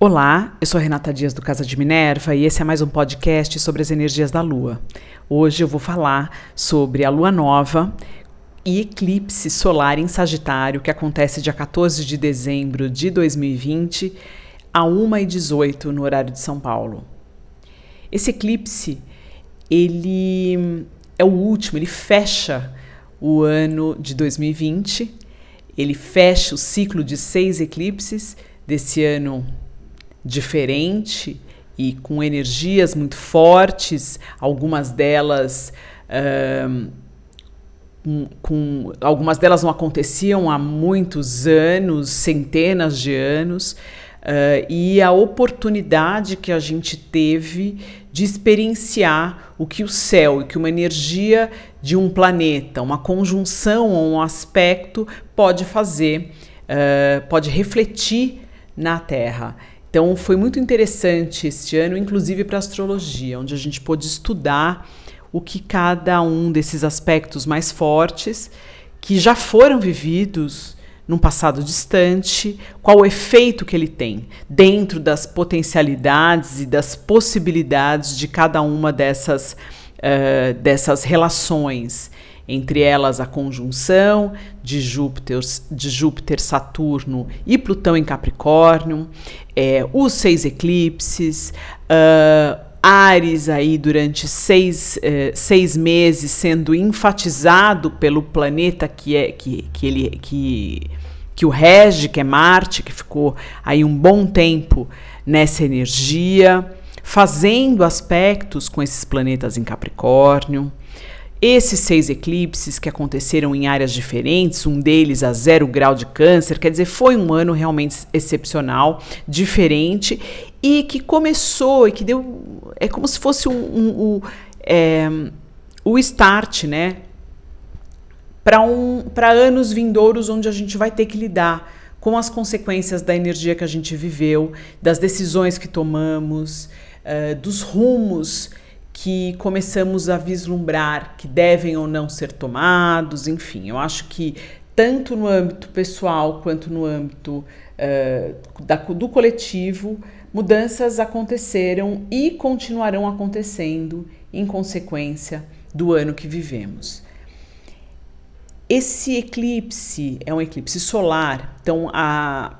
Olá, eu sou Renata Dias do Casa de Minerva e esse é mais um podcast sobre as energias da Lua. Hoje eu vou falar sobre a Lua Nova e eclipse solar em Sagitário que acontece dia 14 de dezembro de 2020 a 1h18 no horário de São Paulo. Esse eclipse, ele é o último, ele fecha o ano de 2020, ele fecha o ciclo de seis eclipses desse ano diferente e com energias muito fortes, algumas delas. Uh, com, algumas delas não aconteciam há muitos anos, centenas de anos, uh, e a oportunidade que a gente teve de experienciar o que o céu e que uma energia de um planeta, uma conjunção ou um aspecto pode fazer, uh, pode refletir na Terra. Então foi muito interessante este ano, inclusive para astrologia, onde a gente pôde estudar o que cada um desses aspectos mais fortes que já foram vividos num passado distante, qual o efeito que ele tem dentro das potencialidades e das possibilidades de cada uma dessas, uh, dessas relações entre elas a conjunção de Júpiter, de Júpiter, Saturno e Plutão em Capricórnio, é, os seis eclipses, uh, Ares aí durante seis, uh, seis meses sendo enfatizado pelo planeta que é que, que ele que que o rege, que é Marte, que ficou aí um bom tempo nessa energia, fazendo aspectos com esses planetas em Capricórnio. Esses seis eclipses que aconteceram em áreas diferentes, um deles a zero grau de câncer, quer dizer, foi um ano realmente excepcional, diferente e que começou e que deu. É como se fosse um, um, um é, o start, né? Para um, anos vindouros onde a gente vai ter que lidar com as consequências da energia que a gente viveu, das decisões que tomamos, uh, dos rumos que começamos a vislumbrar que devem ou não ser tomados, enfim, eu acho que tanto no âmbito pessoal quanto no âmbito uh, da, do coletivo, mudanças aconteceram e continuarão acontecendo em consequência do ano que vivemos. Esse eclipse é um eclipse solar, então a,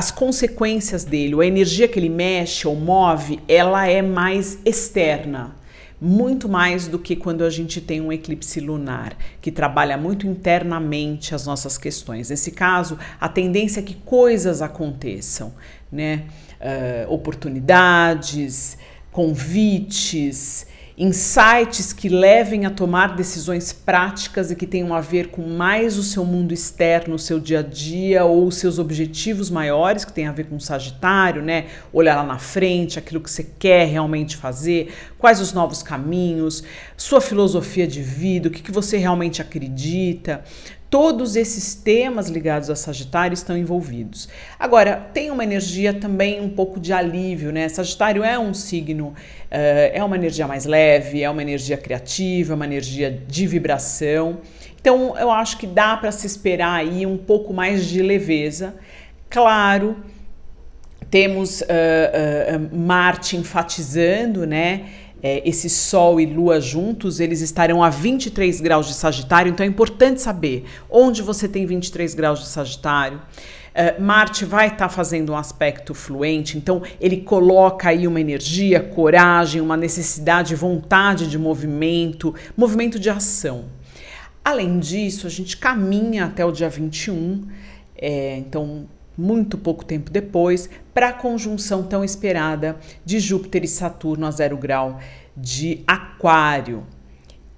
as consequências dele, a energia que ele mexe ou move, ela é mais externa, muito mais do que quando a gente tem um eclipse lunar, que trabalha muito internamente as nossas questões. Nesse caso, a tendência é que coisas aconteçam, né? Uh, oportunidades, convites, insights que levem a tomar decisões práticas e que tenham a ver com mais o seu mundo externo, o seu dia a dia ou os seus objetivos maiores, que tem a ver com o Sagitário, né? Olhar lá na frente, aquilo que você quer realmente fazer, quais os novos caminhos, sua filosofia de vida, o que, que você realmente acredita, Todos esses temas ligados a Sagitário estão envolvidos. Agora, tem uma energia também um pouco de alívio, né? Sagitário é um signo, uh, é uma energia mais leve, é uma energia criativa, uma energia de vibração. Então, eu acho que dá para se esperar aí um pouco mais de leveza. Claro, temos uh, uh, Marte enfatizando, né? É, esse Sol e Lua juntos, eles estarão a 23 graus de Sagitário, então é importante saber onde você tem 23 graus de Sagitário. Uh, Marte vai estar tá fazendo um aspecto fluente, então ele coloca aí uma energia, coragem, uma necessidade, vontade de movimento, movimento de ação. Além disso, a gente caminha até o dia 21, é, então muito pouco tempo depois, para a conjunção tão esperada de Júpiter e Saturno a zero grau de Aquário.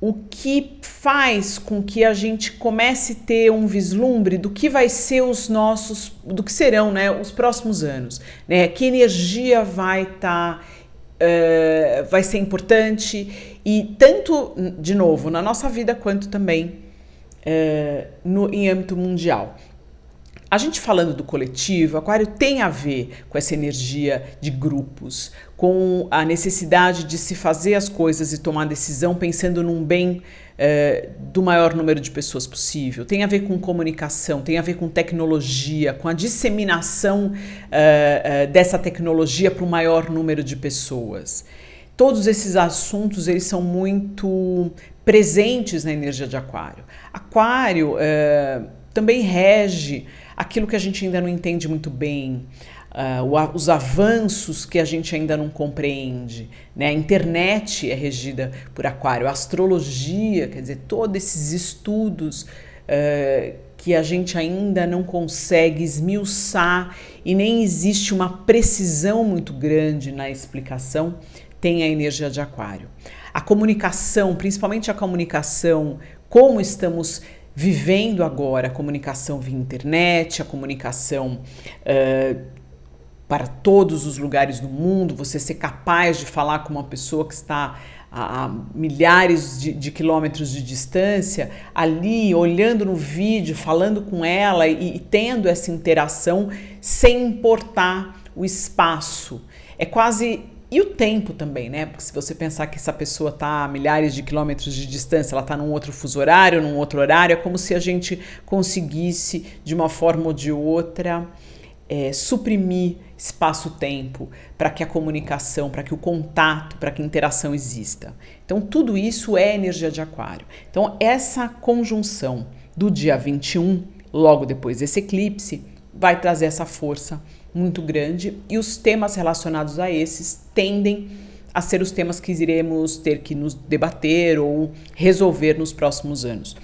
O que faz com que a gente comece a ter um vislumbre do que vai ser os nossos, do que serão né, os próximos anos. Né? Que energia vai estar. Tá, uh, vai ser importante e tanto, de novo, na nossa vida quanto também uh, no, em âmbito mundial. A gente falando do coletivo, Aquário tem a ver com essa energia de grupos, com a necessidade de se fazer as coisas e tomar decisão pensando num bem é, do maior número de pessoas possível, tem a ver com comunicação, tem a ver com tecnologia, com a disseminação é, é, dessa tecnologia para o maior número de pessoas. Todos esses assuntos eles são muito presentes na energia de Aquário. Aquário também rege aquilo que a gente ainda não entende muito bem, uh, os avanços que a gente ainda não compreende. Né? A internet é regida por Aquário, a astrologia, quer dizer, todos esses estudos uh, que a gente ainda não consegue esmiuçar e nem existe uma precisão muito grande na explicação, tem a energia de Aquário. A comunicação, principalmente a comunicação, como estamos vivendo agora a comunicação via internet, a comunicação uh, para todos os lugares do mundo, você ser capaz de falar com uma pessoa que está a, a milhares de, de, quilômetros de distância, ali olhando no vídeo, falando com ela e, e tendo essa interação sem importar o espaço. É quase e o tempo também, né? Porque se você pensar que essa pessoa está a milhares de quilômetros de distância, ela está num outro fuso horário, num outro horário, é como se a gente conseguisse, de uma forma ou de outra, é, suprimir espaço-tempo para que a comunicação, para que o contato, para que a interação exista. Então, tudo isso é energia de Aquário. Então, essa conjunção do dia 21, logo depois desse eclipse, vai trazer essa força muito grande e os temas relacionados a esses tendem a ser os temas que iremos ter que nos debater ou resolver nos próximos anos.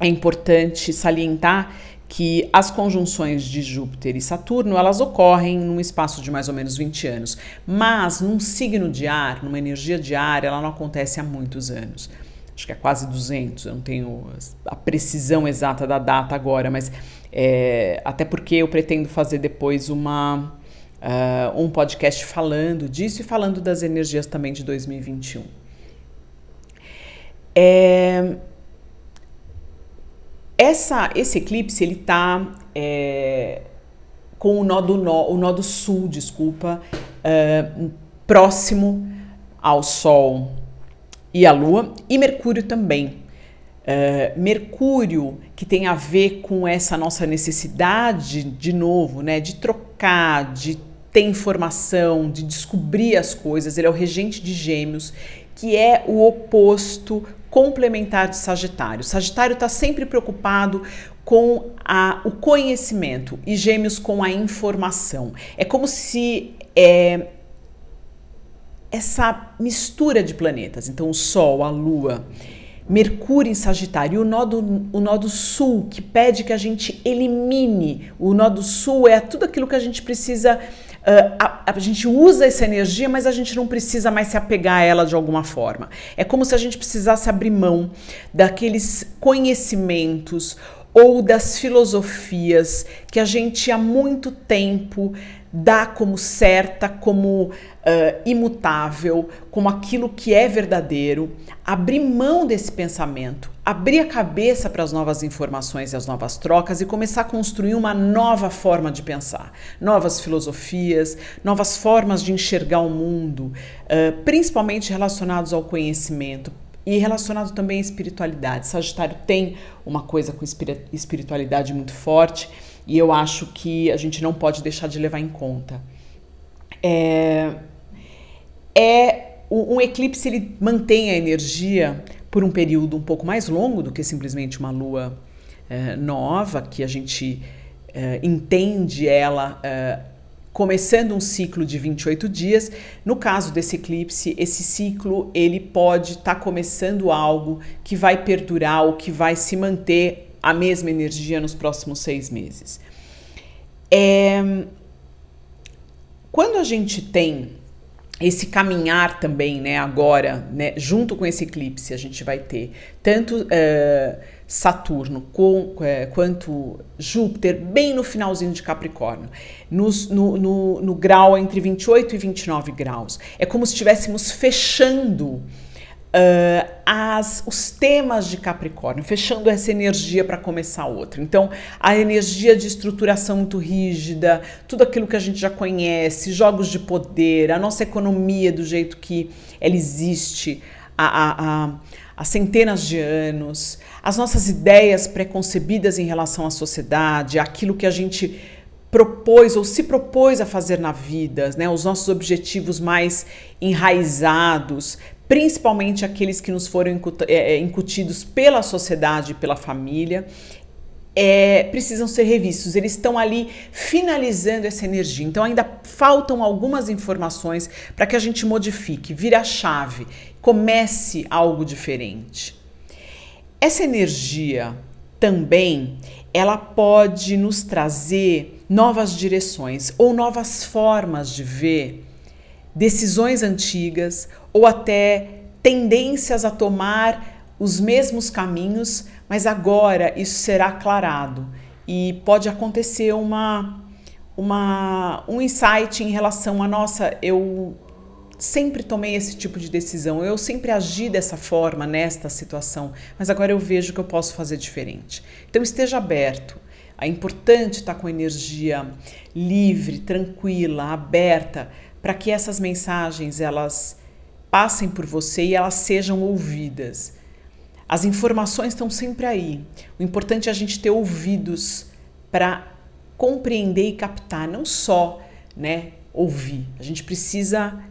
É importante salientar que as conjunções de Júpiter e Saturno, elas ocorrem num espaço de mais ou menos 20 anos, mas num signo de ar, numa energia de ar, ela não acontece há muitos anos. Acho que é quase 200, eu não tenho a precisão exata da data agora, mas é, até porque eu pretendo fazer depois uma uh, um podcast falando disso e falando das energias também de 2021. É, essa, esse eclipse ele está é, com o nó do nó, o nó do sul, desculpa, uh, próximo ao Sol e à Lua e Mercúrio também. Uh, Mercúrio que tem a ver com essa nossa necessidade de novo, né, de trocar, de ter informação, de descobrir as coisas. Ele é o regente de Gêmeos, que é o oposto complementar de Sagitário. Sagitário está sempre preocupado com a, o conhecimento e Gêmeos com a informação. É como se é, essa mistura de planetas, então o Sol, a Lua, Mercúrio em Sagitário, o nó, do, o nó do Sul, que pede que a gente elimine. O nó do Sul é tudo aquilo que a gente precisa Uh, a, a, gente usa essa energia, mas a gente não precisa mais se apegar a ela de alguma forma. É como se a gente precisasse abrir mão daqueles conhecimentos ou das filosofias que a gente há muito tempo dá como certa, como uh, imutável, como aquilo que é verdadeiro, abrir mão desse pensamento, abrir a cabeça para as novas informações e as novas trocas e começar a construir uma nova forma de pensar, novas filosofias, novas formas de enxergar o mundo, uh, principalmente relacionados ao conhecimento, e relacionado também à espiritualidade. Sagitário tem uma coisa com espiritualidade muito forte e eu acho que a gente não pode deixar de levar em conta. É, é um eclipse ele mantém a energia por um período um pouco mais longo do que simplesmente uma lua é, nova que a gente é, entende ela é, começando um ciclo de 28 dias. No caso desse eclipse, esse ciclo ele pode estar tá começando algo que vai perdurar ou que vai se manter a mesma energia nos próximos seis meses. É, quando a gente tem esse caminhar também, né, agora, né, junto com esse eclipse, a gente vai ter tanto uh, Saturno com, uh, quanto Júpiter bem no finalzinho de Capricórnio, nos, no, no, no grau entre 28 e 29 graus. É como se estivéssemos fechando uh, as, os temas de Capricórnio, fechando essa energia para começar outra. Então, a energia de estruturação muito rígida, tudo aquilo que a gente já conhece, jogos de poder, a nossa economia do jeito que ela existe há, há, há centenas de anos, as nossas ideias preconcebidas em relação à sociedade, aquilo que a gente propôs ou se propôs a fazer na vida, né, os nossos objetivos mais enraizados, principalmente aqueles que nos foram é, é, incutidos pela sociedade pela família, é, precisam ser revistos. Eles estão ali finalizando essa energia. Então ainda faltam algumas informações para que a gente modifique, vire a chave, comece algo diferente. Essa energia também ela pode nos trazer novas direções ou novas formas de ver decisões antigas ou até tendências a tomar os mesmos caminhos, mas agora isso será aclarado e pode acontecer uma, uma um insight em relação a nossa, eu sempre tomei esse tipo de decisão, eu sempre agi dessa forma nesta situação, mas agora eu vejo que eu posso fazer diferente. Então esteja aberto. É importante estar com energia livre, tranquila, aberta, para que essas mensagens elas passem por você e elas sejam ouvidas. As informações estão sempre aí. O importante é a gente ter ouvidos para compreender e captar, não só, né, ouvir. A gente precisa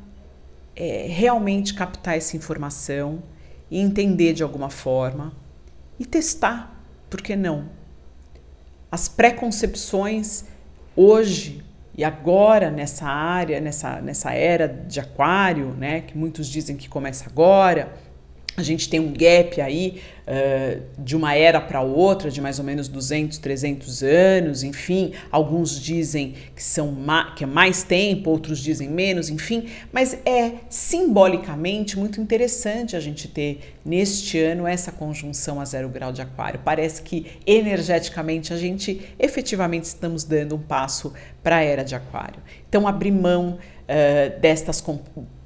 é, realmente captar essa informação e entender de alguma forma e testar, por que não? As preconcepções hoje e agora nessa área, nessa, nessa era de aquário, né, que muitos dizem que começa agora, a gente tem um gap aí uh, de uma era para outra, de mais ou menos 200, 300 anos, enfim. Alguns dizem que, são que é mais tempo, outros dizem menos, enfim. Mas é simbolicamente muito interessante a gente ter neste ano essa conjunção a zero grau de aquário. Parece que energeticamente a gente efetivamente estamos dando um passo para a era de aquário. Então, abrir mão uh, destas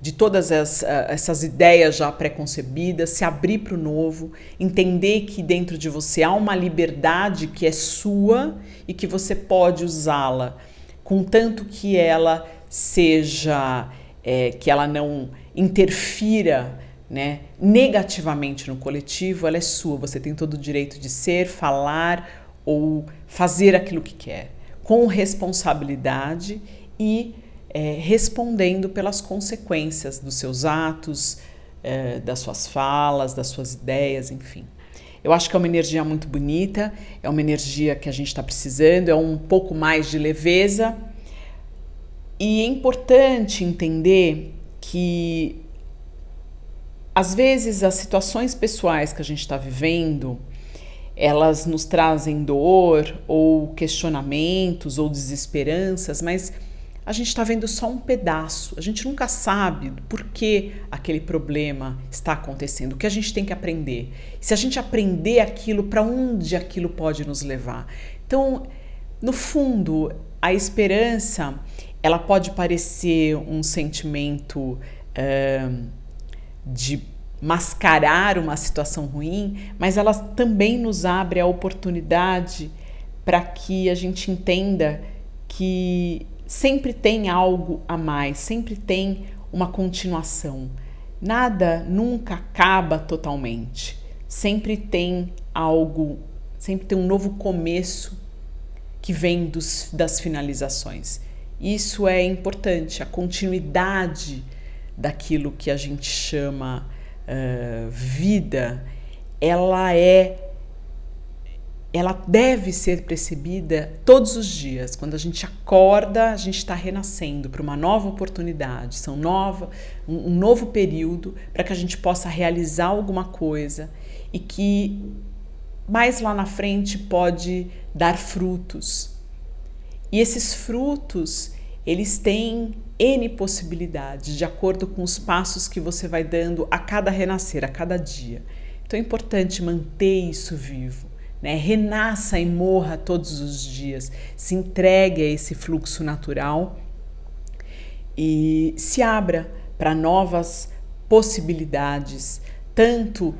de todas as, uh, essas ideias já preconcebidas, se abrir para o novo, entender que dentro de você há uma liberdade que é sua e que você pode usá-la, contanto que ela seja, é, que ela não interfira né, negativamente no coletivo, ela é sua, você tem todo o direito de ser, falar ou fazer aquilo que quer, com responsabilidade e é, respondendo pelas consequências dos seus atos, é, das suas falas, das suas ideias, enfim. Eu acho que é uma energia muito bonita, é uma energia que a gente está precisando, é um pouco mais de leveza. E é importante entender que, às vezes, as situações pessoais que a gente está vivendo, elas nos trazem dor ou questionamentos ou desesperanças, mas a gente está vendo só um pedaço. A gente nunca sabe por que aquele problema está acontecendo. O que a gente tem que aprender? Se a gente aprender aquilo, para onde aquilo pode nos levar? Então, no fundo, a esperança ela pode parecer um sentimento de mascarar uma situação ruim, mas ela também nos abre a oportunidade para que a gente entenda que sempre tem algo a mais, sempre tem uma continuação. Nada nunca acaba totalmente. Sempre tem algo, sempre tem um novo começo que vem dos, das finalizações. Isso é importante, a continuidade daquilo que a gente chama uh, vida, ela é ela deve ser percebida todos os dias. Quando a gente acorda, a gente está renascendo para uma nova oportunidade, são nova, um, um novo período para que a gente possa realizar alguma coisa e que mais lá na frente pode dar frutos. E esses frutos, eles têm N possibilidades de acordo com os passos que você vai dando a cada renascer, a cada dia. Então é importante manter isso vivo né? renasça e morra todos os dias, se entregue a esse fluxo natural e se abra para novas possibilidades, tanto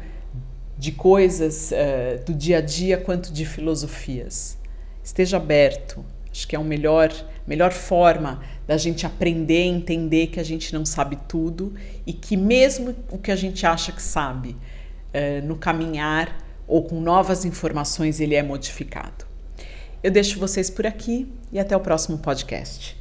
de coisas uh, do dia a dia quanto de filosofias. Esteja aberto, acho que é o melhor melhor forma da gente aprender a entender que a gente não sabe tudo e que mesmo o que a gente acha que sabe, uh, no caminhar ou com novas informações, ele é modificado. Eu deixo vocês por aqui e até o próximo podcast.